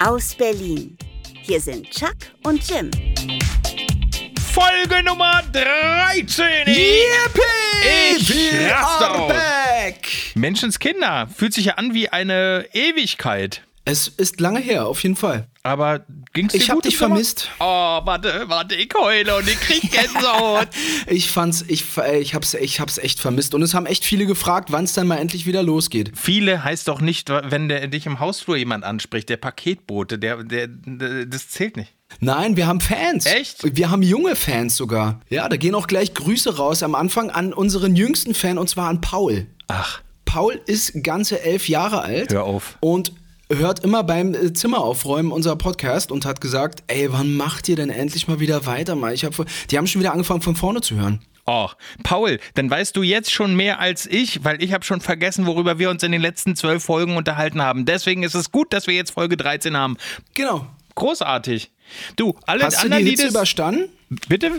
aus Berlin. Hier sind Chuck und Jim. Folge Nummer 13. Yippie! Ich raste! Menschenskinder. Fühlt sich ja an wie eine Ewigkeit. Es ist lange her, auf jeden Fall. Aber ging's dir Ich hab dich vermisst. Oh, warte, warte, ich heule und ich krieg Gänsehaut. Ich fand's, ich, äh, ich, hab's, ich hab's echt vermisst. Und es haben echt viele gefragt, wann es dann mal endlich wieder losgeht. Viele heißt doch nicht, wenn der, dich im Hausflur jemand anspricht, der Paketbote, der, der, der, das zählt nicht. Nein, wir haben Fans. Echt? Wir haben junge Fans sogar. Ja, da gehen auch gleich Grüße raus am Anfang an unseren jüngsten Fan und zwar an Paul. Ach, Paul ist ganze elf Jahre alt. Hör auf. Und hört immer beim äh, Zimmeraufräumen unser Podcast und hat gesagt, ey, wann macht ihr denn endlich mal wieder weiter? Mal? Ich hab, die haben schon wieder angefangen von vorne zu hören. Oh, Paul, dann weißt du jetzt schon mehr als ich, weil ich habe schon vergessen, worüber wir uns in den letzten zwölf Folgen unterhalten haben. Deswegen ist es gut, dass wir jetzt Folge 13 haben. Genau. Großartig. Du, alle Hast du anderen, die die Hitze das... überstanden? Bitte?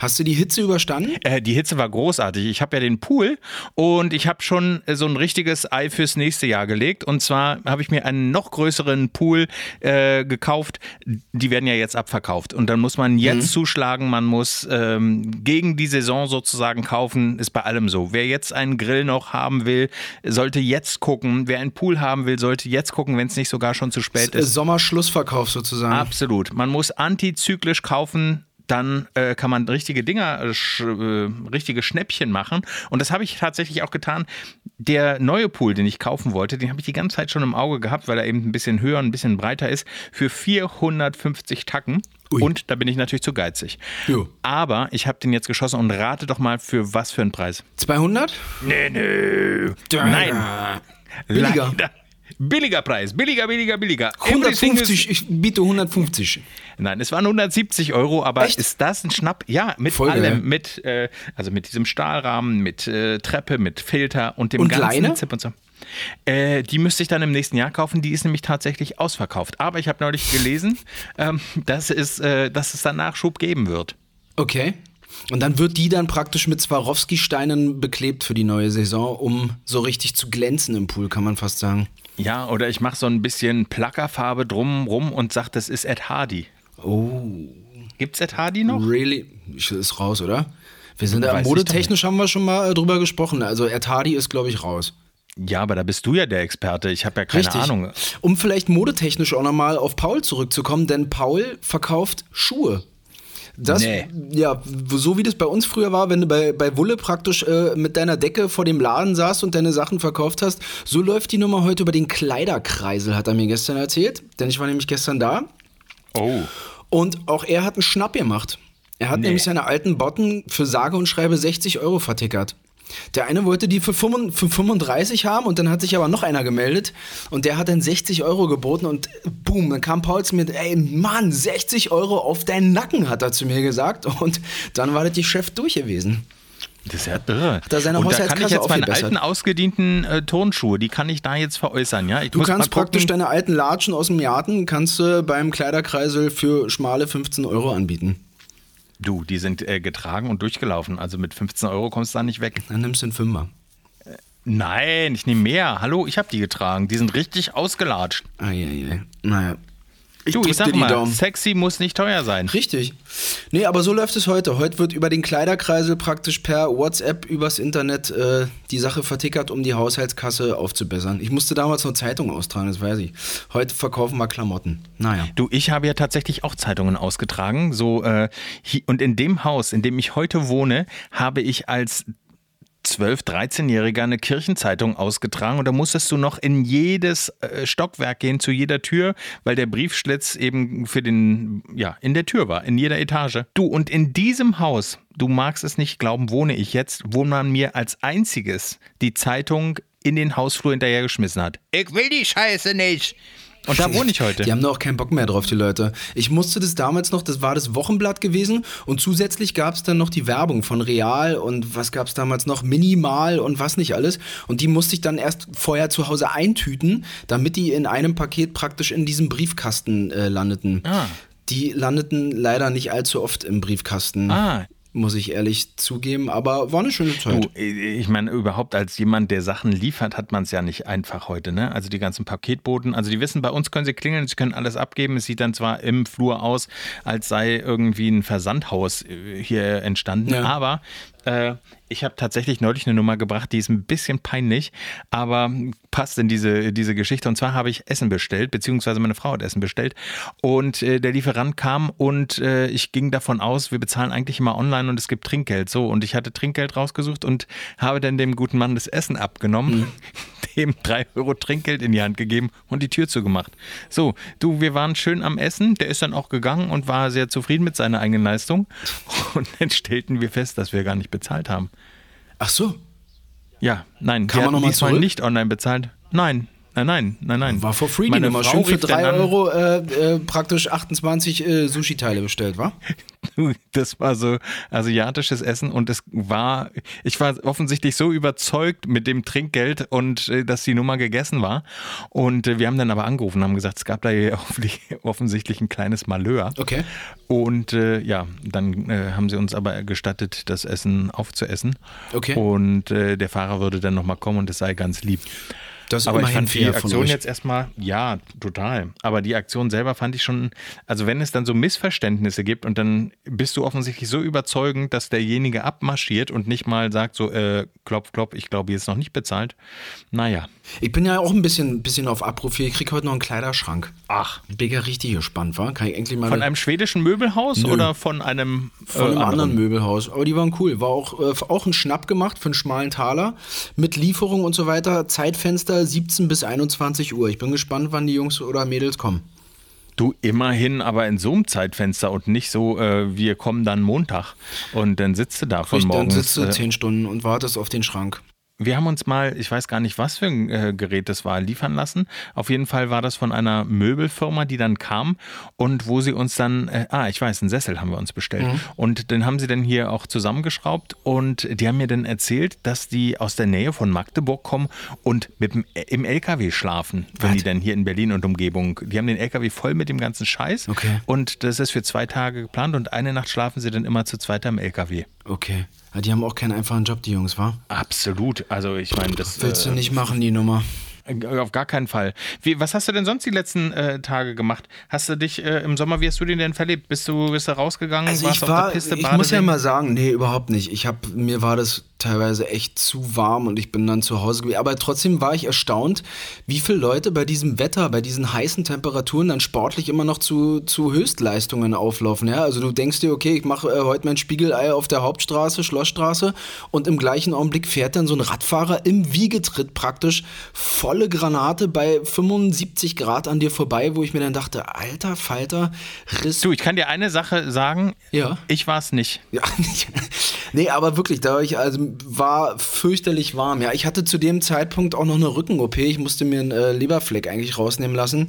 Hast du die Hitze überstanden? Äh, die Hitze war großartig. Ich habe ja den Pool und ich habe schon äh, so ein richtiges Ei fürs nächste Jahr gelegt. Und zwar habe ich mir einen noch größeren Pool äh, gekauft. Die werden ja jetzt abverkauft. Und dann muss man jetzt zuschlagen. Man muss ähm, gegen die Saison sozusagen kaufen. Ist bei allem so. Wer jetzt einen Grill noch haben will, sollte jetzt gucken. Wer einen Pool haben will, sollte jetzt gucken, wenn es nicht sogar schon zu spät Äh, ist. Sommerschlussverkauf sozusagen. Absolut. Man muss antizyklisch kaufen. Dann äh, kann man richtige Dinger, äh, sch, äh, richtige Schnäppchen machen. Und das habe ich tatsächlich auch getan. Der neue Pool, den ich kaufen wollte, den habe ich die ganze Zeit schon im Auge gehabt, weil er eben ein bisschen höher, ein bisschen breiter ist, für 450 Tacken. Ui. Und da bin ich natürlich zu geizig. Jo. Aber ich habe den jetzt geschossen und rate doch mal für was für einen Preis. 200? Nee, nee. Nein. Billiger. Leider. Billiger Preis. Billiger, billiger, billiger. Everything is- 150, ich biete 150. Nein, es waren 170 Euro, aber Echt? ist das ein Schnapp? Ja, mit Voll allem, mit äh, also mit diesem Stahlrahmen, mit äh, Treppe, mit Filter und dem Und ganzen Leine? Zip und so. Äh, die müsste ich dann im nächsten Jahr kaufen. Die ist nämlich tatsächlich ausverkauft. Aber ich habe neulich gelesen, ähm, dass, es, äh, dass es dann Nachschub geben wird. Okay. Und dann wird die dann praktisch mit Swarovski-Steinen beklebt für die neue Saison, um so richtig zu glänzen im Pool, kann man fast sagen. Ja, oder ich mache so ein bisschen Plackerfarbe drumrum und sage, das ist Ed Hardy. Oh, Gibt's Ed Hardy noch? really? Ist raus, oder? Wir sind da, modetechnisch haben wir schon mal äh, drüber gesprochen. Also Ed Hardy ist, glaube ich, raus. Ja, aber da bist du ja der Experte. Ich habe ja keine Richtig. Ahnung. Um vielleicht modetechnisch auch nochmal auf Paul zurückzukommen, denn Paul verkauft Schuhe. Das, Nee. ja, so wie das bei uns früher war, wenn du bei, bei Wulle praktisch äh, mit deiner Decke vor dem Laden saßt und deine Sachen verkauft hast, so läuft die Nummer heute über den Kleiderkreisel, hat er mir gestern erzählt. Denn ich war nämlich gestern da Oh. und auch er hat einen Schnapp gemacht. Er hat Nee. nämlich seine alten Botten für sage und schreibe 60 Euro vertickert. Der eine wollte die für 35 für 35 haben und dann hat sich aber noch einer gemeldet und der hat dann 60 Euro geboten und boom, dann kam Paul zu mir, ey Mann, 60 Euro auf deinen Nacken, hat er zu mir gesagt und dann war das die Chef durch gewesen. Das ist ja irre. Da seine und da kann ich jetzt meine alten ausgedienten äh, Turnschuhe, die kann ich da jetzt veräußern, ja? Ich Du kannst praktisch deine alten Latschen aus dem Garten, kannst du beim Kleiderkreisel für schmale 15 Euro anbieten. Du, die sind äh, getragen und durchgelaufen. Also mit 15 Euro kommst du da nicht weg. Dann nimmst du einen Fünfer. Nein, ich nehme mehr. Hallo, ich habe die getragen. Die sind richtig ausgelatscht. Eieiei. Naja. Ich du, ich sag mal, Daumen. sexy muss nicht teuer sein. Richtig. Nee, aber so läuft es heute. Heute wird über den Kleiderkreisel praktisch per WhatsApp übers Internet äh, die Sache vertickert, um die Haushaltskasse aufzubessern. Ich musste damals noch Zeitung austragen, das weiß ich. Heute verkaufen wir Klamotten. Naja. Du, ich habe ja tatsächlich auch Zeitungen ausgetragen. So, äh, und in dem Haus, in dem ich heute wohne, habe ich als 12-, 13-Jähriger eine Kirchenzeitung ausgetragen und da musstest du noch in jedes äh, Stockwerk gehen, zu jeder Tür, weil der Briefschlitz eben für den, ja, in der Tür war, in jeder Etage. Du, und in diesem Haus, du magst es nicht glauben, wohne ich jetzt, wo man mir als einziges die Zeitung in den Hausflur hinterhergeschmissen hat. Ich will die Scheiße nicht. Und da wohne ich heute. Die haben doch auch keinen Bock mehr drauf, die Leute. Ich musste das damals noch, das war das Wochenblatt gewesen und zusätzlich gab es dann noch die Werbung von Real und was gab es damals noch, Minimal und was nicht alles. Und die musste ich dann erst vorher zu Hause eintüten, damit die in einem Paket praktisch in diesem Briefkasten äh, landeten. Ah. Die landeten leider nicht allzu oft im Briefkasten. Ah, muss ich ehrlich zugeben. Aber war eine schöne Zeit. Du, ich meine, überhaupt als jemand, der Sachen liefert, hat man es ja nicht einfach heute. Ne? Also die ganzen Paketboten, also die wissen, bei uns können sie klingeln, sie können alles abgeben. Es sieht dann zwar im Flur aus, als sei irgendwie ein Versandhaus äh, hier entstanden, Ja. aber äh, ich habe tatsächlich neulich eine Nummer gebracht, die ist ein bisschen peinlich, aber passt in diese, diese Geschichte. Und zwar habe ich Essen bestellt, beziehungsweise meine Frau hat Essen bestellt. Und äh, der Lieferant kam und äh, ich ging davon aus, wir bezahlen eigentlich immer online und es gibt Trinkgeld. So, und ich hatte Trinkgeld rausgesucht und habe dann dem guten Mann das Essen abgenommen, dem drei Euro Trinkgeld in die Hand gegeben und die Tür zugemacht. So, du, wir waren schön am Essen. Der ist dann auch gegangen und war sehr zufrieden mit seiner eigenen Leistung. Und dann stellten wir fest, dass wir gar nicht bezahlt haben. Ach so, Ja, nein, Kann wir man noch mal diesmal zurück? nicht online bezahlt. Nein, nein, nein, nein, nein. war for free die Meine Nummer. Frau Schön für rief dann 3 an, Euro äh, äh, praktisch 28 äh, Sushi-Teile bestellt, wa? Das war so asiatisches Essen und es war, ich war offensichtlich so überzeugt mit dem Trinkgeld und äh, dass die Nummer gegessen war. Und äh, wir haben dann aber angerufen und haben gesagt, es gab da offensichtlich- ein kleines Malheur. Okay. Und äh, ja, dann haben sie uns aber gestattet, das Essen aufzuessen. Okay. Und der Fahrer würde dann nochmal kommen und es sei ganz lieb. Das ist Aber ich fand die Aktion jetzt erstmal, ja, total. Aber die Aktion selber fand ich schon, also wenn es dann so Missverständnisse gibt und dann bist du offensichtlich so überzeugend, dass derjenige abmarschiert und nicht mal sagt so, äh, klopf, klopf, ich glaube, hier ist noch nicht bezahlt. Naja. Ich bin ja auch ein bisschen, bisschen auf Abruf hier. Ich krieg heute noch einen Kleiderschrank. Ach. Bin ja richtig gespannt, war? Kann ich endlich mal Von einem schwedischen Möbelhaus Nö. oder von einem, von einem äh, anderen Möbelhaus. Aber die waren cool. War auch, äh, auch ein Schnapp gemacht für einen schmalen Taler mit Lieferung und so weiter. Zeitfenster 17 bis 21 Uhr. Ich bin gespannt, wann die Jungs oder Mädels kommen. Du immerhin, aber in so einem Zeitfenster und nicht so, äh, wir kommen dann Montag und dann sitzt du da von Richtig, dann sitzt du äh, 10 Stunden und wartest auf den Schrank. Wir haben uns mal, ich weiß gar nicht, was für ein äh, Gerät das war, liefern lassen. Auf jeden Fall war das von einer Möbelfirma, die dann kam und wo sie uns dann, äh, ah, ich weiß, einen Sessel haben wir uns bestellt. Und den haben sie dann hier auch zusammengeschraubt und die haben mir dann erzählt, dass die aus der Nähe von Magdeburg kommen und mit dem, äh, im LKW schlafen, wenn Was? die dann hier in Berlin und Umgebung. Die haben den LKW voll mit dem ganzen Scheiß Okay. und das ist für zwei Tage geplant und eine Nacht schlafen sie dann immer zu zweit am LKW. Okay. Ja, die haben auch keinen einfachen Job, die Jungs, wa? Absolut. Also ich meine, das Willst du äh, nicht machen, die Nummer? Auf gar keinen Fall. Wie, was hast du denn sonst die letzten äh, Tage gemacht? Hast du dich äh, im Sommer, wie hast du den denn verlebt? Bist du, bist du rausgegangen? Also warst ich auf war, der Piste, ich muss ja mal sagen, nee, überhaupt nicht. Ich habe, mir war das teilweise echt zu warm und ich bin dann zu Hause gewesen. Aber trotzdem war ich erstaunt, wie viele Leute bei diesem Wetter, bei diesen heißen Temperaturen dann sportlich immer noch zu, zu Höchstleistungen auflaufen. Ja? Also du denkst dir, okay, ich mache äh, heute mein Spiegelei auf der Hauptstraße, Schlossstraße und im gleichen Augenblick fährt dann so ein Radfahrer im Wiegetritt praktisch volle Granate bei 75 Grad an dir vorbei, wo ich mir dann dachte, alter Falter, Riss Du, ich kann dir eine Sache sagen. Ja. Ich war es nicht. ja, nicht. nee, aber wirklich, da war ich, also war fürchterlich warm. Ja, ich hatte zu dem Zeitpunkt auch noch eine Rücken-OP. Ich musste mir einen äh, Leberfleck eigentlich rausnehmen lassen.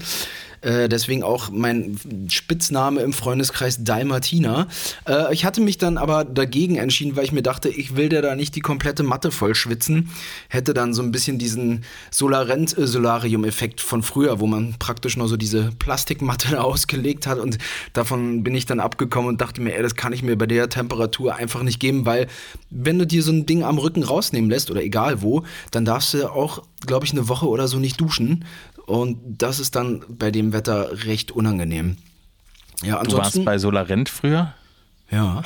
Äh, deswegen auch mein Spitzname im Freundeskreis Dalmatina. Äh, ich hatte mich dann aber dagegen entschieden, weil ich mir dachte, ich will dir da nicht die komplette Matte voll schwitzen. Hätte dann so ein bisschen diesen Solarent-Solarium-Effekt von früher, wo man praktisch nur so diese Plastikmatte ausgelegt hat. Und davon bin ich dann abgekommen und dachte mir, ey, das kann ich mir bei der Temperatur einfach nicht geben, weil wenn du dir so ein Ding am Rücken rausnehmen lässt oder egal wo, dann darfst du auch, glaube ich, eine Woche oder so nicht duschen. Und das ist dann bei dem Wetter recht unangenehm. Ja, Du warst ansonsten. bei Solarent früher? ja.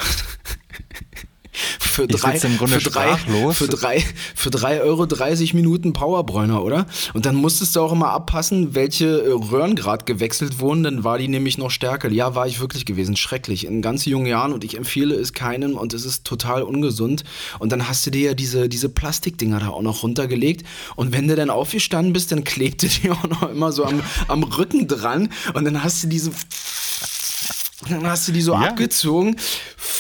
Für drei, für drei, für drei, für drei Euro 30 Minuten Powerbräuner, oder? Und dann musstest du auch immer abpassen, welche äh, Röhren gerade gewechselt wurden, dann war die nämlich noch stärker. Ja, war ich wirklich gewesen. Schrecklich. In ganz jungen Jahren und ich empfehle es keinem und es ist total ungesund. Und dann hast du dir ja diese, diese Plastikdinger da auch noch runtergelegt. Und wenn du dann aufgestanden bist, dann klebte die auch noch immer so am, am Rücken dran. Und dann hast du diese dann hast du die so Ja. abgezogen.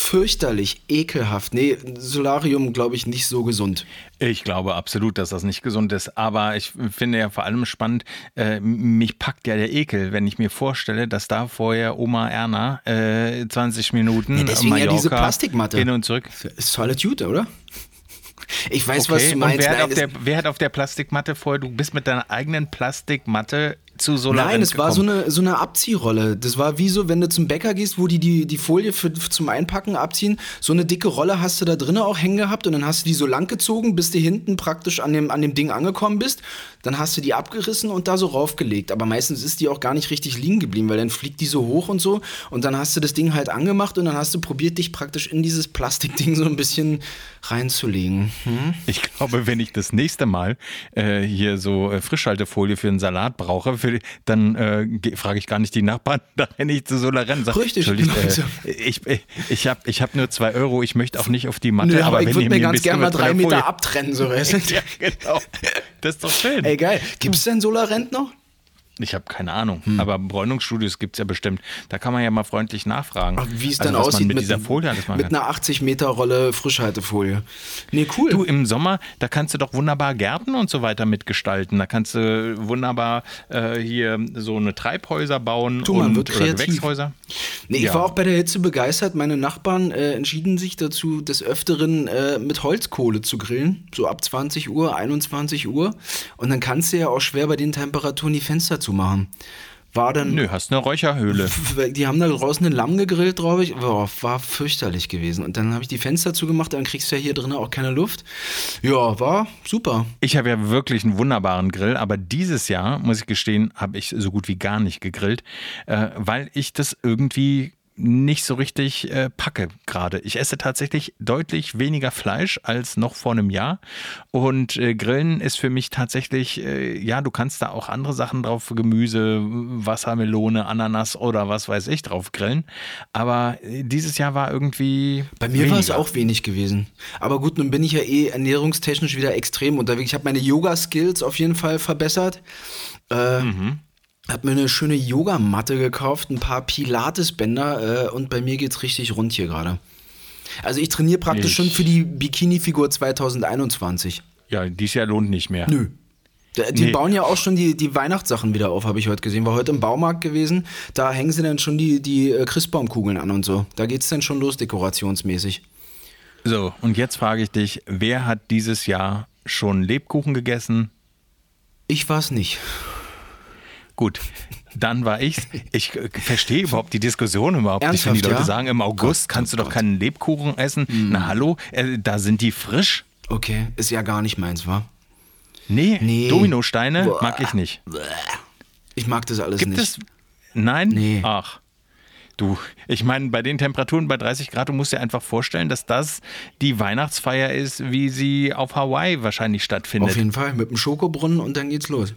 Fürchterlich, ekelhaft. Nee, Solarium, glaube ich, nicht so gesund. Ich glaube absolut, dass das nicht gesund ist. Aber ich finde ja vor allem spannend, äh, mich packt ja der Ekel, wenn ich mir vorstelle, dass da vorher Oma Erna äh, 20 Minuten Ja, deswegen ja Mallorca diese Plastikmatte. hin und zurück. Ist Solitude, oder? Ich weiß, was Okay, du und meinst. wer hat, Nein, auf der, wer hat auf der Plastikmatte vorher, du bist mit deiner eigenen Plastikmatte zu Solarent Nein, es war so eine, so eine Abziehrolle. Das war wie so, wenn du zum Bäcker gehst, wo die die, die Folie für, zum Einpacken abziehen. So eine dicke Rolle hast du da drinnen auch hängen gehabt und dann hast du die so lang gezogen, bis du hinten praktisch an dem, an dem Ding angekommen bist. Dann hast du die abgerissen und da so raufgelegt. Aber meistens ist die auch gar nicht richtig liegen geblieben, weil dann fliegt die so hoch und so. Und dann hast du das Ding halt angemacht und dann hast du probiert, dich praktisch in dieses Plastikding so ein bisschen reinzulegen. Hm? Ich glaube, wenn ich das nächste Mal äh, hier so äh, Frischhaltefolie für einen Salat brauche, für, dann äh, ge- frage ich gar nicht die Nachbarn, da renne ich zu Solarent. und sag, Richtig, genau so. äh, ich ich, ich habe ich hab nur zwei Euro, ich möchte auch nicht auf die Matte. Nö, aber, ich wenn würde mir ganz gerne mal drei Meter Folie- abtrennen, so weißt du? Ja, genau. Das ist doch schön. Ey, geil. Gibt es denn Solarent noch? Ich habe keine Ahnung, aber Bräunungsstudios gibt es ja bestimmt. Da kann man ja mal freundlich nachfragen. Ach, Wie es also, dann aussieht mit, dieser Folie mit kann. einer 80 Meter Rolle Frischhaltefolie. Nee, cool. Du, im Sommer, da kannst du doch wunderbar Gärten und so weiter mitgestalten. Da kannst du wunderbar äh, hier so eine Treibhäuser bauen Du, man und wird oder kreativ. Gewächshäuser. Nee, ich Ja. war auch bei der Hitze begeistert. Meine Nachbarn äh, entschieden sich dazu, des Öfteren äh, mit Holzkohle zu grillen. So ab 20 Uhr, 21 Uhr. Und dann kannst du ja auch schwer bei den Temperaturen die Fenster zumachen. War dann. Nö, hast eine Räucherhöhle. Die haben da draußen einen Lamm gegrillt, glaube ich. Boah, war fürchterlich gewesen. Und dann habe ich die Fenster zugemacht, dann kriegst du ja hier drinnen auch keine Luft. Ja, war super. Ich habe ja wirklich einen wunderbaren Grill, aber dieses Jahr, muss ich gestehen, habe ich so gut wie gar nicht gegrillt, äh, weil ich das irgendwie nicht so richtig äh, packe gerade. Ich esse tatsächlich deutlich weniger Fleisch als noch vor einem Jahr und äh, Grillen ist für mich tatsächlich, äh, ja, du kannst da auch andere Sachen drauf, Gemüse, Wassermelone, Ananas oder was weiß ich drauf grillen, aber äh, dieses Jahr war irgendwie Bei mir war es auch wenig gewesen. Aber gut, nun bin ich ja eh ernährungstechnisch wieder extrem unterwegs. Ich habe meine Yoga-Skills auf jeden Fall verbessert. Äh, Hab mir eine schöne Yogamatte gekauft, ein paar Pilates-Bänder äh, und bei mir geht's richtig rund hier gerade. Also ich trainiere praktisch Ich- schon für die Bikini-Figur 2021. Ja, dieses Jahr lohnt nicht mehr. Nö. Die Nee. bauen ja auch schon die, die Weihnachtssachen wieder auf, habe ich heute gesehen. War heute im Baumarkt gewesen. Da hängen sie dann schon die, die äh, Christbaumkugeln an und so. Da geht's dann schon los, dekorationsmäßig. So, und jetzt frage ich dich, wer hat dieses Jahr schon Lebkuchen gegessen? Ich war's nicht. Gut, dann war ich's. Ich äh, verstehe überhaupt die Diskussion überhaupt nicht, wenn die Ernsthaft, Leute ja? sagen, im August Gott, kannst du doch Gott. keinen Lebkuchen essen. Na hallo, äh, da sind die frisch. Okay, ist ja gar nicht meins, wa? Nee, Nee. Dominosteine Boah. mag ich nicht. Ich mag das alles Gibt nicht. es? Nein? Nee. Ach. Du, ich meine, bei den Temperaturen bei 30 Grad, du musst dir einfach vorstellen, dass das die Weihnachtsfeier ist, wie sie auf Hawaii wahrscheinlich stattfindet. Auf jeden Fall, mit dem Schokobrunnen und dann geht's los.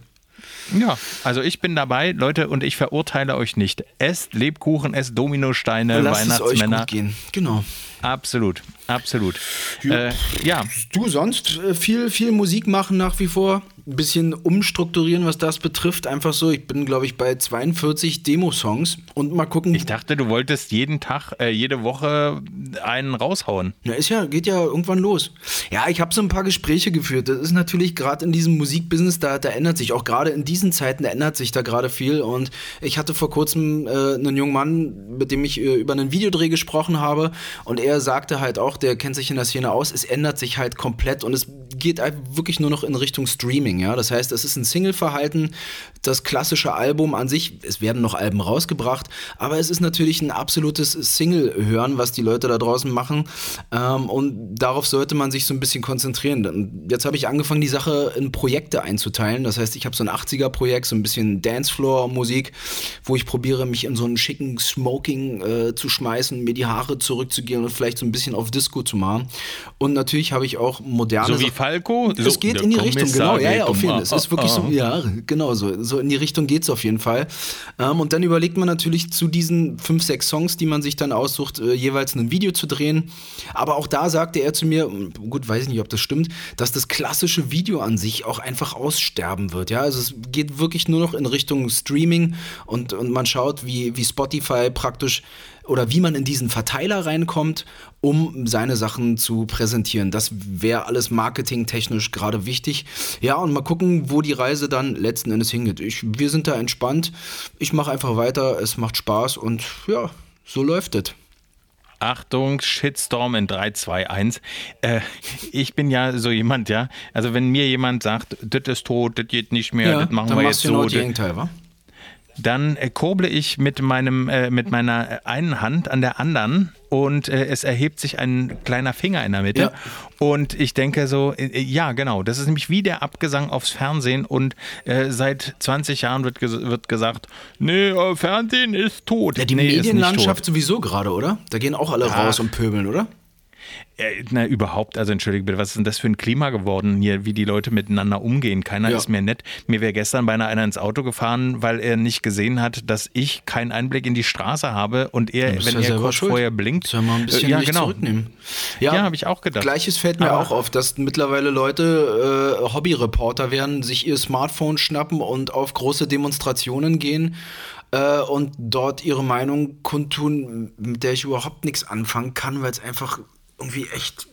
Ja, also ich bin dabei, Leute, und ich verurteile euch nicht. Esst Lebkuchen, esst Dominosteine, Lasst es euch Weihnachtsmänner. gut gehen. Genau. Absolut, absolut. Ja. Äh, ja, Du sonst äh, viel, viel Musik machen nach wie vor. Ein bisschen umstrukturieren, was das betrifft. Einfach so, ich bin, glaube ich, bei 42 Demo-Songs und mal gucken. ich dachte, du wolltest jeden Tag, äh, jede Woche einen raushauen. Ja, ist ja, geht ja irgendwann los. Ja, ich habe so ein paar Gespräche geführt. Das ist natürlich gerade in diesem Musikbusiness, da, da ändert sich, auch gerade in diesen Zeiten da ändert sich da gerade viel. Und ich hatte vor kurzem äh, einen jungen Mann, mit dem ich äh, über einen Videodreh gesprochen habe. Und er sagte halt auch, der kennt sich in der Szene aus, es ändert sich halt komplett und es geht halt wirklich nur noch in Richtung Streaming. Ja, das heißt, es ist ein Single-Verhalten. Das klassische Album an sich, es werden noch Alben rausgebracht, aber es ist natürlich ein absolutes Single-Hören, was die Leute da draußen machen. Ähm, und darauf sollte man sich so ein bisschen konzentrieren. Jetzt habe ich angefangen, die Sache in Projekte einzuteilen. Das heißt, ich habe so ein 80er-Projekt, so ein bisschen Dancefloor-Musik, wo ich probiere, mich in so einen schicken Smoking äh, zu schmeißen, mir die Haare zurückzugehen und vielleicht so ein bisschen auf Disco zu machen. Und natürlich habe ich auch moderne So wie Falco? es So, geht in die Richtung, genau. Ja, ja, auf jeden Fall. Es ist wirklich so, Ah, ah. ja, genau so. So in die Richtung geht es auf jeden Fall. Ähm, und dann überlegt man natürlich zu diesen fünf, sechs Songs, die man sich dann aussucht, äh, jeweils ein Video zu drehen. Aber auch da sagte er zu mir, gut, weiß ich nicht, ob das stimmt, dass das klassische Video an sich auch einfach aussterben wird. Ja, also es geht wirklich nur noch in Richtung Streaming und, und man schaut, wie, wie Spotify praktisch oder wie man in diesen Verteiler reinkommt, um seine Sachen zu präsentieren. Das wäre alles marketingtechnisch gerade wichtig. Ja, und mal gucken, wo die Reise dann letzten Endes hingeht. Ich, wir sind da entspannt. Ich mache einfach weiter. Es macht Spaß und ja, so läuft es. Achtung, Shitstorm in 3, 2, 1. Äh, ich bin ja so jemand, ja. Also wenn mir jemand sagt, das ist tot, das geht nicht mehr, das machen dann wir jetzt genau so. das das- Gegenteil, wa? Dann äh, kurble ich mit meinem äh, mit meiner einen Hand an der anderen und äh, es erhebt sich ein kleiner Finger in der Mitte. Ja. Und ich denke so, äh, ja, genau, das ist nämlich wie der Abgesang aufs Fernsehen und äh, seit 20 Jahren wird, ges wird gesagt, nee, äh, Fernsehen ist tot. Ja, die nee, Medienlandschaft sowieso gerade, oder? Da gehen auch alle Ja. raus und pöbeln, oder? Äh, Na, überhaupt, also entschuldige bitte, was ist denn das für ein Klima geworden hier, wie die Leute miteinander umgehen? Keiner Ja. ist mehr nett. Mir wäre gestern beinahe einer ins Auto gefahren, weil er nicht gesehen hat, dass ich keinen Einblick in die Straße habe und er, wenn ja er kurz schuld. vorher blinkt. Soll mal ein bisschen äh, ja, genau. zurücknehmen. Ja, habe ich auch gedacht. Gleiches fällt mir Aber- auch auf, dass mittlerweile Leute äh, Hobbyreporter werden, sich ihr Smartphone schnappen und auf große Demonstrationen gehen äh, und dort ihre Meinung kundtun, mit der ich überhaupt nichts anfangen kann, weil es einfach irgendwie echt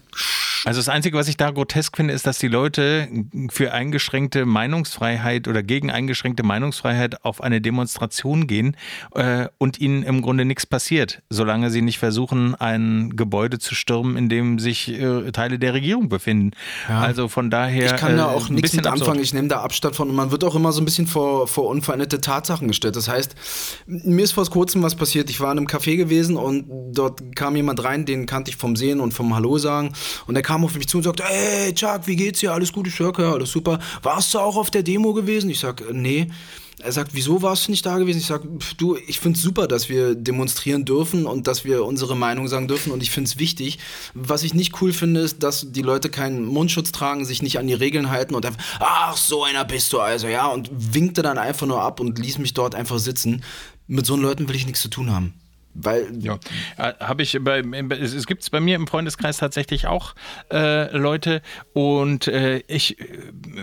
Also das Einzige, was ich da grotesk finde, ist, dass die Leute für eingeschränkte Meinungsfreiheit oder gegen eingeschränkte Meinungsfreiheit auf eine Demonstration gehen äh, und ihnen im Grunde nichts passiert, solange sie nicht versuchen, ein Gebäude zu stürmen, in dem sich äh, Teile der Regierung befinden. Also von daher. Ich kann da äh, auch ein nichts mit absurd. anfangen. Ich nehme da Abstand von. Und man wird auch immer so ein bisschen vor, vor unveränderte Tatsachen gestellt. Das heißt, mir ist vor kurzem was passiert. Ich war in einem Café gewesen und dort kam jemand rein, den kannte ich vom Sehen und vom Hallo sagen. Und der kam auf mich zu und sagte, hey Chuck, wie geht's dir? Alles gut? Ich sag, ja, alles super. Warst du auch auf der Demo gewesen? Ich sag, nee. Er sagt, wieso warst du nicht da gewesen? Ich sag, du, ich find's super, dass wir demonstrieren dürfen und dass wir unsere Meinung sagen dürfen und ich find's wichtig. Was ich nicht cool finde, ist, dass die Leute keinen Mundschutz tragen, sich nicht an die Regeln halten und einfach, ach, so einer bist du also, ja, und winkte dann einfach nur ab und ließ mich dort einfach sitzen. Mit so Leuten will ich nichts zu tun haben. Weil, Ja, äh, habe ich bei, es es gibt bei mir im Freundeskreis tatsächlich auch äh, Leute und äh, ich äh,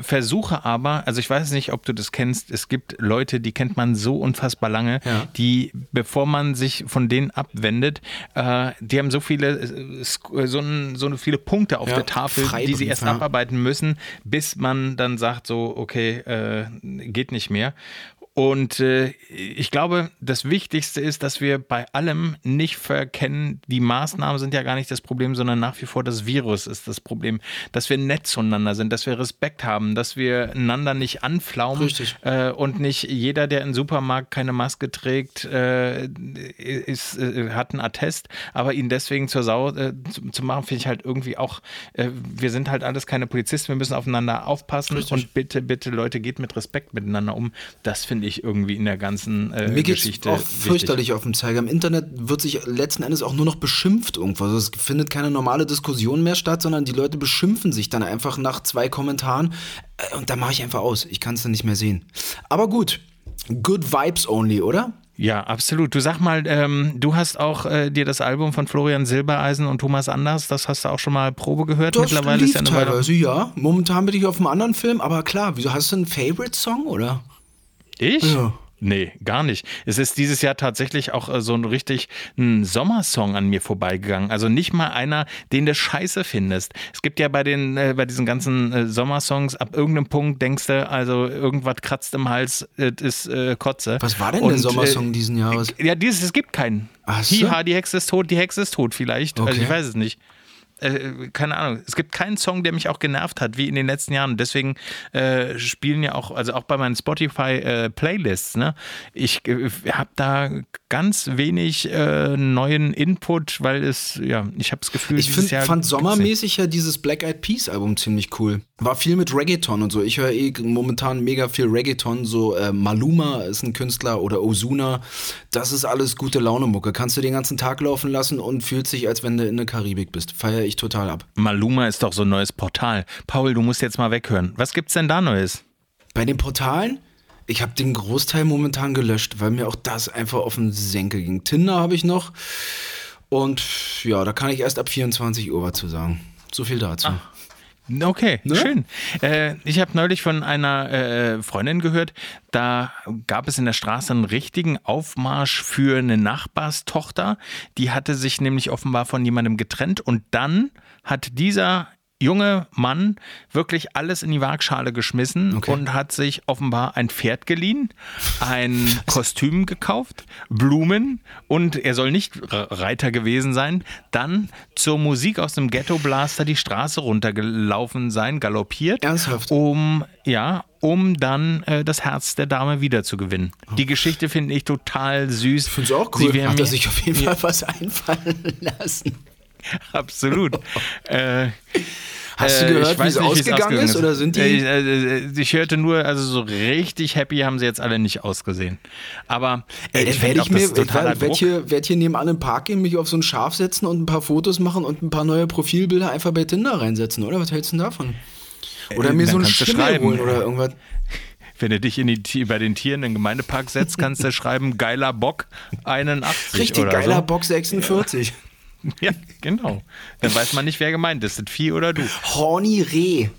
versuche aber, also ich weiß nicht, ob du das kennst, es gibt Leute, die kennt man so unfassbar lange, Ja. die, bevor man sich von denen abwendet, äh, die haben so viele, äh, so, so viele Punkte auf Ja, der Tafel, die Freibrief, sie erst ja. abarbeiten müssen, bis man dann sagt, so, okay, geht nicht mehr. Und äh, ich glaube, das Wichtigste ist, dass wir bei allem nicht verkennen, die Maßnahmen sind ja gar nicht das Problem, sondern nach wie vor das Virus ist das Problem. Dass wir nett zueinander sind, dass wir Respekt haben, dass wir einander nicht anflaumen äh, und nicht jeder, der im Supermarkt keine Maske trägt, äh, ist, äh, hat einen Attest, aber ihn deswegen zur Sau äh, zu, zu machen, finde ich halt irgendwie auch, äh, wir sind halt alles keine Polizisten, wir müssen aufeinander aufpassen Richtig. und bitte, bitte Leute, geht mit Respekt miteinander um. Das finde ich irgendwie in der ganzen äh, Mir Geschichte auch wichtig. fürchterlich auf dem Zeiger. Im Internet wird sich letzten Endes auch nur noch beschimpft irgendwo. Also es findet keine normale Diskussion mehr statt, sondern die Leute beschimpfen sich dann einfach nach zwei Kommentaren Äh, und da mache ich einfach aus. Ich kann es dann nicht mehr sehen. Aber gut, good vibes only, oder? Ja, absolut. Du sag mal, ähm, du hast auch äh, dir das Album von Florian Silbereisen und Thomas Anders, das hast du auch schon mal Probe gehört. Das Mittlerweile lief ist ja eine Weile. teilweise, ja. Momentan bin ich auf einem anderen Film, aber klar, wieso hast du einen Favorite-Song, oder? Ich? Ja. Nee, gar nicht. Es ist dieses Jahr tatsächlich auch äh, so ein richtig ein Sommersong an mir vorbeigegangen. Also nicht mal einer, den du scheiße findest. Es gibt ja bei den, äh, bei diesen ganzen äh, Sommersongs, ab irgendeinem Punkt denkst du, also irgendwas kratzt im Hals, es ist äh, Kotze. Was war denn der Und, Sommersong äh, diesen Jahres? Ja, dieses, es gibt keinen. Ach so. Hiha, die Hexe ist tot, die Hexe ist tot vielleicht. Also Okay. ich weiß es nicht. Äh, keine Ahnung. Es gibt keinen Song, der mich auch genervt hat, wie in den letzten Jahren. Deswegen äh, spielen ja auch, also auch bei meinen Spotify-Playlists, ne? Ich äh, habe da ganz wenig äh, neuen Input, weil es, ja, ich habe das Gefühl, Ich find, Jahr fand sommermäßig ja dieses Black Eyed Peas Album ziemlich cool. War viel mit Reggaeton und so. Ich höre eh momentan mega viel Reggaeton. So äh, Maluma ist ein Künstler oder Ozuna. Das ist alles gute Laune-Mucke. Kannst du den ganzen Tag laufen lassen und fühlt sich, als wenn du in der Karibik bist. Feiere ich total ab. Maluma ist doch so ein neues Portal. Paul, du musst jetzt mal weghören. Was gibt's denn da Neues? Bei den Portalen, ich habe den Großteil momentan gelöscht, weil mir auch das einfach auf den Senkel ging. Tinder habe ich noch. Und ja, da kann ich erst ab 24 Uhr was zu sagen. So viel dazu. Okay, Ne? schön. Äh, ich habe neulich von einer äh, Freundin gehört, da gab es in der Straße einen richtigen Aufmarsch für eine Nachbarstochter. Die hatte sich nämlich offenbar von jemandem getrennt und dann hat dieser junge Mann wirklich alles in die Waagschale geschmissen Okay. und hat sich offenbar ein Pferd geliehen, ein Kostüm gekauft, Blumen und er soll nicht Reiter gewesen sein, dann zur Musik aus dem Ghetto Blaster die Straße runtergelaufen sein, galoppiert, Ernsthaft? um ja, um dann äh, das Herz der Dame wiederzugewinnen. Die Geschichte finde ich total süß. Ich finde es auch Sie cool. wäre Hat er sich auf jeden Fall was einfallen lassen. Absolut. äh, Hast du äh, gehört, ich wie es nicht, ausgegangen ist? Oder sind die. Äh, äh, äh, ich hörte nur, also so richtig happy haben sie jetzt alle nicht ausgesehen. Aber Ey, ich werde ich mir, das ist ich totaler werd, werd Druck. hier, werd hier nebenan im Park gehen, mich auf so ein Schaf setzen und ein paar Fotos machen und ein paar neue Profilbilder einfach bei Tinder reinsetzen, oder? Was hältst du denn davon? Oder Äh, mir so Schimmel schreiben. holen oder irgendwas. Wenn du dich in die, bei den Tieren in den Gemeindepark setzt, kannst du schreiben, geiler Bock 81 Richtig oder geiler so. Box 46. Ja, genau. Dann weiß man nicht, wer gemeint ist, das Vieh oder du. Horny Reh.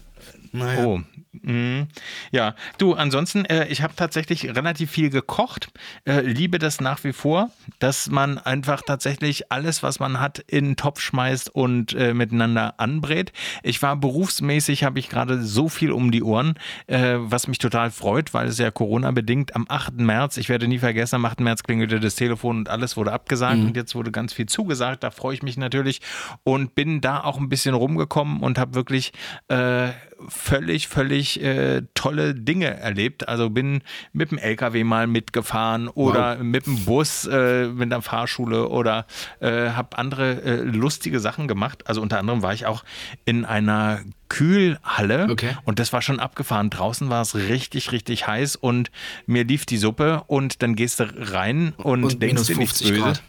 Naja. Oh. mhm. Ja, du, ansonsten, äh, ich habe tatsächlich relativ viel gekocht. Äh, liebe das nach wie vor, dass man einfach tatsächlich alles, was man hat, in den Topf schmeißt und äh, miteinander anbrät. Ich war berufsmäßig, habe ich gerade so viel um die Ohren, äh, was mich total freut, weil es ja Corona-bedingt am 8. März, ich werde nie vergessen, am 8. März klingelte das Telefon und alles wurde abgesagt und jetzt wurde ganz viel zugesagt. Da freue ich mich natürlich und bin da auch ein bisschen rumgekommen und habe wirklich äh, völlig, völlig äh, tolle Dinge erlebt. Also bin mit dem LKW mal mitgefahren oder mit dem Bus, äh, mit der Fahrschule oder äh, habe andere äh, lustige Sachen gemacht. Also unter anderem war ich auch in einer Kühlhalle Okay. und das war schon abgefahren. Draußen war es richtig, richtig heiß und mir lief die Suppe und dann gehst du rein und, Und denkst dir nichts 50 Böses. Grad.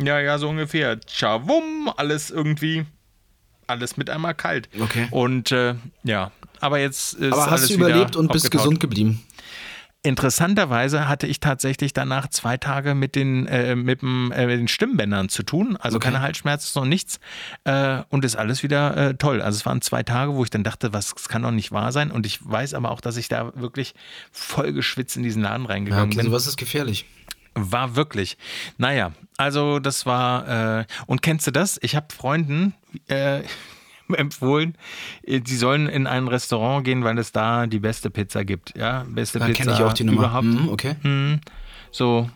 Ja, ja, so ungefähr. Tschawum, alles irgendwie, alles mit einmal kalt. Okay. Und äh, ja, aber jetzt ist Aber hast du überlebt und bist gesund geblieben? Interessanterweise hatte ich tatsächlich danach zwei Tage mit den, äh, mit, dem, äh, mit den Stimmbändern zu tun. Also Okay. keine Halsschmerzen und nichts. Äh, und ist alles wieder äh, toll. Also es waren zwei Tage, wo ich dann dachte, was das kann doch nicht wahr sein. Und ich weiß aber auch, dass ich da wirklich voll geschwitzt in diesen Laden Ja, reingegangen okay, bin. sowas ist gefährlich. War wirklich. Naja, also das war. Äh, und kennst du das? Ich habe Freunden äh, empfohlen, äh, die sollen in ein Restaurant gehen, weil es da die beste Pizza gibt. Ja, beste Da Pizza kenne ich auch die Nummer. überhaupt. Mhm, okay. So.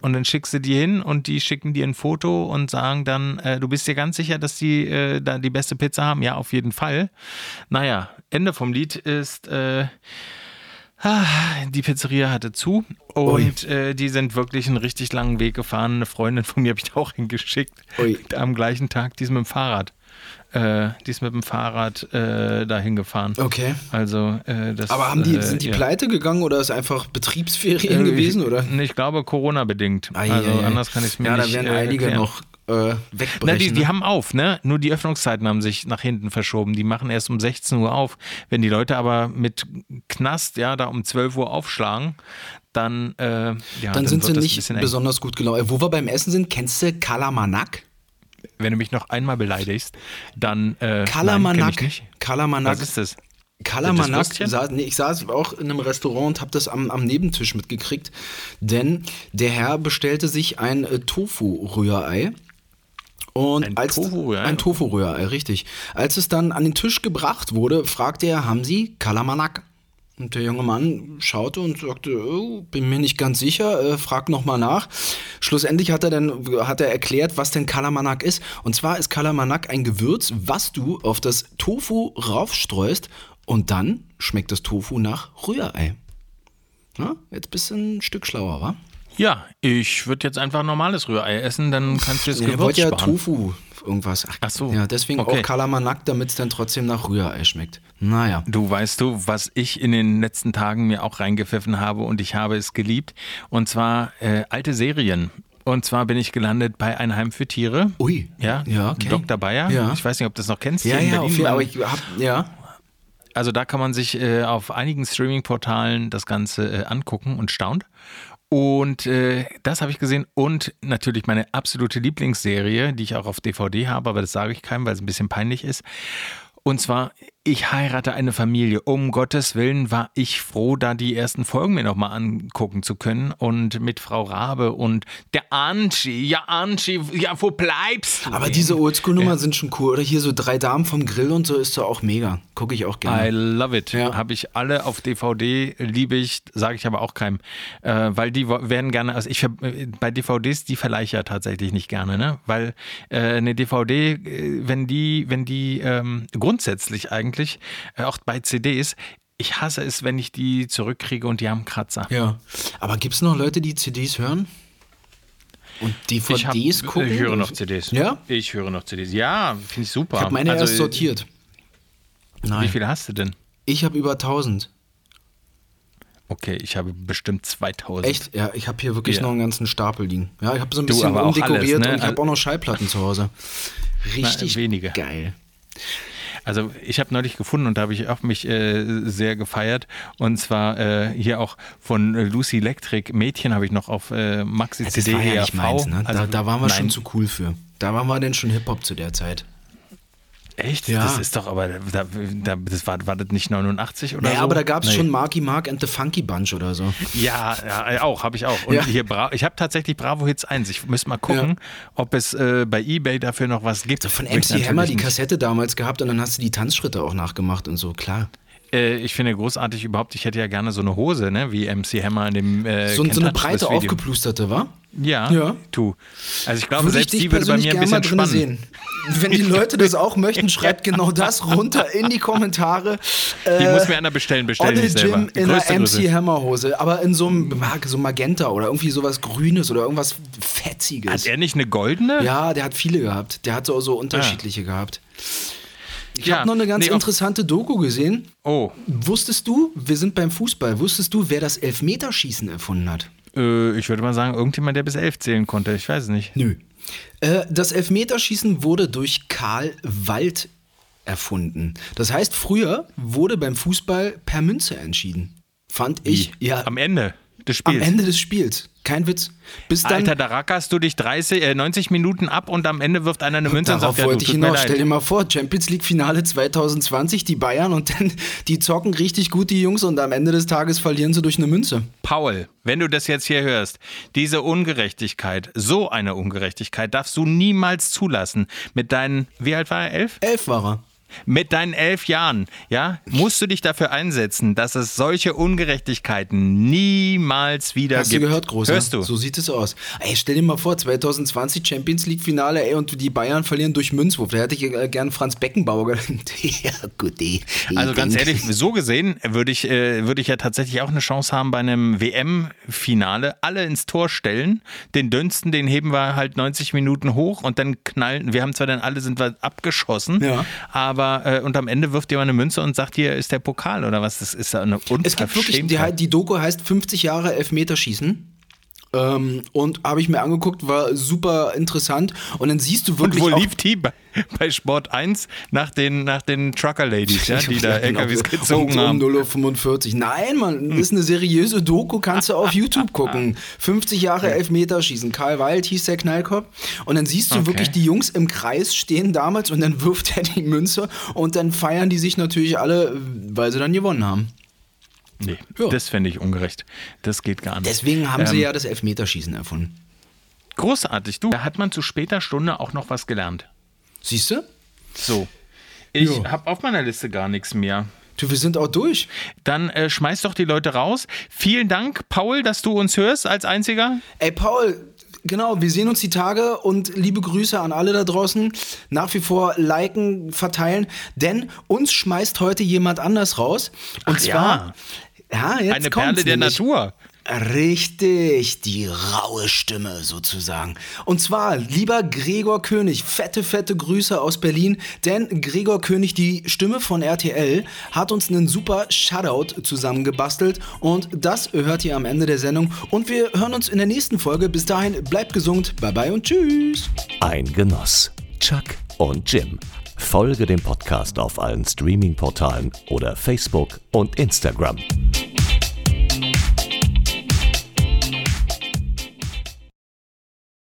Und dann schickst du die hin und die schicken dir ein Foto und sagen dann, äh, du bist dir ganz sicher, dass die äh, da die beste Pizza haben? Ja, auf jeden Fall. Naja, Ende vom Lied ist, äh, die Pizzeria hatte zu und äh, die sind wirklich einen richtig langen Weg gefahren. Eine Freundin von mir habe ich da auch hingeschickt. Ui. Am gleichen Tag, die ist mit dem Fahrrad. Äh, die ist mit dem Fahrrad äh, dahin gefahren. Okay. Also, äh, das, Aber haben die, äh, sind die ja. pleite gegangen oder ist einfach Betriebsferien gewesen? Oder? Ich, ich glaube Corona-bedingt. Also anders kann ich es mir ja, nicht da werden äh, einige noch äh, wegbrechen. Na, die, die ne? haben auf, ne? Nur die Öffnungszeiten haben sich nach hinten verschoben. Die machen erst um 16 Uhr auf. Wenn die Leute aber mit Knast, ja, da um 12 Uhr aufschlagen, dann, äh, ja, dann sind wird sie nicht besonders gut gelaufen. Wo wir beim Essen sind, kennst du Kalamanak? Wenn du mich noch einmal beleidigst, dann. Äh, nein, Kalamanak. nicht. Kalamanak. Was ist das? Kalamanak, saß, nee, ich saß auch in einem Restaurant und habe das am, am Nebentisch mitgekriegt, denn der Herr bestellte sich ein äh, Tofu-Rührei. Und Ein als Tofu-Rührei? ein Tofu-Rührei, richtig. Als es dann an den Tisch gebracht wurde, fragte er, haben Sie Kalamanak? Und der junge Mann schaute und sagte, oh, bin mir nicht ganz sicher, äh, frag nochmal nach. Schlussendlich hat er dann hat er erklärt, was denn Kalamanak ist. Und zwar ist Kalamanak ein Gewürz, was du auf das Tofu raufstreust und dann schmeckt das Tofu nach Rührei. Na, jetzt bist du ein Stück schlauer, wa? Ja, ich würde jetzt einfach normales Rührei essen, dann kannst du das Nee, Gewürz wollte ja sparen. Tofu irgendwas. Ach so. Ja, deswegen Okay. auch Kalamanak, damit es dann trotzdem nach Rührei schmeckt. Naja. Du weißt du, was ich in den letzten Tagen mir auch reingepfiffen habe und ich habe es geliebt. Und zwar äh, alte Serien. Und zwar bin ich gelandet bei Ein Heim für Tiere. Ui. Ja, Ja, okay. Dr. Bayer. Ja. Ich weiß nicht, ob du das noch kennst. Ja, ja, auf Berlin. jeden Fall. Man- Aber ich hab, ja. also da kann man sich äh, auf einigen Streaming-Portalen das Ganze äh, angucken und staunt. Und äh, das habe ich gesehen und natürlich meine absolute Lieblingsserie, die ich auch auf DVD habe, aber das sage ich keinem, weil es ein bisschen peinlich ist. Und zwar ich heirate eine Familie. Um Gottes Willen war ich froh, da die ersten Folgen mir nochmal angucken zu können. Und mit Frau Rabe und der Anchi. Ja, Anchi, ja, wo bleibst du? Aber denn? diese Oldschool-Nummern sind schon cool. Oder hier so drei Damen vom Grill und so ist doch auch mega. Gucke ich auch I gerne. love it. Ja. Habe ich alle auf DVD, liebe ich, sage ich aber auch keinem. Äh, weil die werden gerne, also ich äh, bei DVDs, die verleihe ich ja tatsächlich nicht gerne, ne? Weil äh, eine DVD, äh, wenn die, wenn die ähm, grundsätzlich eigentlich, äh, auch bei CDs, ich hasse es, wenn ich die zurückkriege und die haben Kratzer. Ja. Aber gibt es noch Leute, die CDs hören? Und Ich, hab, DVDs gucken? ich höre noch CDs. Ja? Ich höre noch CDs. Ja, finde ich super. Ich habe meine Also, erst sortiert. Wie Nein. viele hast du denn? Ich habe über 1000. Okay, ich habe bestimmt 2000. Echt? Ja, ich habe hier wirklich Ja. noch einen ganzen Stapel liegen. Ja, ich habe so ein bisschen umdekoriert alles, ne? und ich habe auch noch Schallplatten zu Hause. Richtig wenige. geil. Also ich habe neulich gefunden und da habe ich auch mich äh, sehr gefeiert. Und zwar äh, hier auch von Lucy Electric. Mädchen habe ich noch auf äh, Maxi Das CD war ja ERV. nicht meins, ne? Also, da, da waren wir nein, schon zu cool für. Da waren wir denn schon Hip-Hop zu der Zeit. Echt? Ja. Das ist doch aber, da, da, das war, war das nicht 89 oder Naja, so? aber da gab es Nee. schon Marky Mark and the Funky Bunch oder so. Ja, ja auch, habe ich auch. Und Ja. hier, Bra ich habe tatsächlich Bravo Hits 1. Ich müsste mal gucken, ob es äh, bei Ebay dafür noch was gibt. So von MC Hammer die Kassette damals gehabt und dann hast du die Tanzschritte auch nachgemacht und so, klar. Äh, ich finde großartig überhaupt, ich hätte ja gerne so eine Hose, ne, wie MC Hammer in dem äh, So, so eine breite, aufgeplusterte, war? Ja, Ja. tu. Also ich glaube, Würde ich selbst dich die würde bei mir ein bisschen spannen. sehen. Wenn die Leute das auch möchten, schreibt genau das runter in die Kommentare. Die Äh, muss mir einer bestellen, bestell Odde nicht selber. Jim in einer. MC Hammer Hose, aber in so einem so Magenta oder irgendwie sowas Grünes oder irgendwas Fetziges. Hat er nicht eine goldene? Ja, der hat viele gehabt. Der hat so, so unterschiedliche gehabt. Ich Ja, habe noch eine ganz nee, interessante Doku gesehen. Oh, Wusstest du, wir sind beim Fußball, wusstest du, wer das Elfmeterschießen erfunden hat? äh, ich würde mal sagen, irgendjemand, der bis elf zählen konnte. Ich weiß es nicht. Nö. Äh, das Elfmeterschießen wurde durch Karl Wald erfunden. Das heißt, früher wurde beim Fußball per Münze entschieden. Fand ich. Ja, Am Ende des am Spiels. Ende des Spiels. Kein Witz. Bis dann. Alter, da rackerst du dich 30, äh, 90 Minuten ab und am Ende wirft einer eine Münze und sagt, ja, wollte ich hinaus. Stell dir mal vor, Champions League Finale 2020, die Bayern und dann die zocken richtig gut, die Jungs, und am Ende des Tages verlieren sie durch eine Münze. Paul, wenn du das jetzt hier hörst, diese Ungerechtigkeit, so eine Ungerechtigkeit darfst du niemals zulassen. Mit deinen, wie alt war er, elf? Elf war er. Mit deinen elf Jahren, ja, musst du dich dafür einsetzen, dass es solche Ungerechtigkeiten niemals wieder Hast gibt. du gehört, Großer? Hörst du? So sieht es aus. Ey, stell dir mal vor, 2020 Champions League Finale, ey, und die Bayern verlieren durch Münzwurf. Da hätte ich äh, gern Franz Beckenbauer ja, gut, ey. Also ganz Denk- ehrlich, so gesehen würde ich, äh, würde ich ja tatsächlich auch eine Chance haben bei einem WM-Finale. Alle ins Tor stellen, den dünnsten, den heben wir halt 90 Minuten hoch und dann knallen. Wir haben zwar dann alle sind wir abgeschossen, Ja. aber äh, und am Ende wirft jemand eine Münze und sagt, hier ist der Pokal oder was? Das ist ja eine Es gibt wirklich, die, Unverschämtheit. die Doku heißt 50 Jahre Elfmeterschießen. Ähm, und habe ich mir angeguckt, war super interessant. Und dann siehst du Und wirklich wo auch, lief die bei, bei Sport 1 nach den, nach den Trucker-Ladies, ja, die da genau, LKWs gezogen um, haben? Um 0.45 Uhr. Nein, Mann, das ist eine seriöse Doku, kannst du auf YouTube gucken. 50 Jahre Elfmeterschießen. Karl Wald hieß der Knallkopf. Und dann siehst du Okay. wirklich die Jungs im Kreis stehen damals und dann wirft er die Münze und dann feiern die sich natürlich alle, weil sie dann gewonnen haben. Nee, Ja. das fände ich ungerecht. Das geht gar nicht. Deswegen haben sie Ähm, ja das Elfmeterschießen erfunden. Großartig, du. Da hat man zu später Stunde auch noch was gelernt. Siehst du? So. Ich Ja. habe auf meiner Liste gar nichts mehr. Du, wir sind auch durch. Dann äh, schmeiß doch die Leute raus. Vielen Dank, Paul, dass du uns hörst als einziger. Ey, Paul, genau, wir sehen uns die Tage und liebe Grüße an alle da draußen. Nach wie vor liken, verteilen, denn uns schmeißt heute jemand anders raus. Und Ach zwar, ja, jetzt Eine Perle der nämlich. Natur. Richtig, die raue Stimme sozusagen. Und zwar, lieber Gregor König, fette, fette Grüße aus Berlin, denn Gregor König, die Stimme von RTL, hat uns einen super Shoutout zusammengebastelt und das hört ihr am Ende der Sendung. Und wir hören uns in der nächsten Folge. Bis dahin, bleibt gesund, bye bye und tschüss. Ein Genuss. Chuck und Jim. Folge dem Podcast auf allen Streaming-Portalen oder Facebook und Instagram.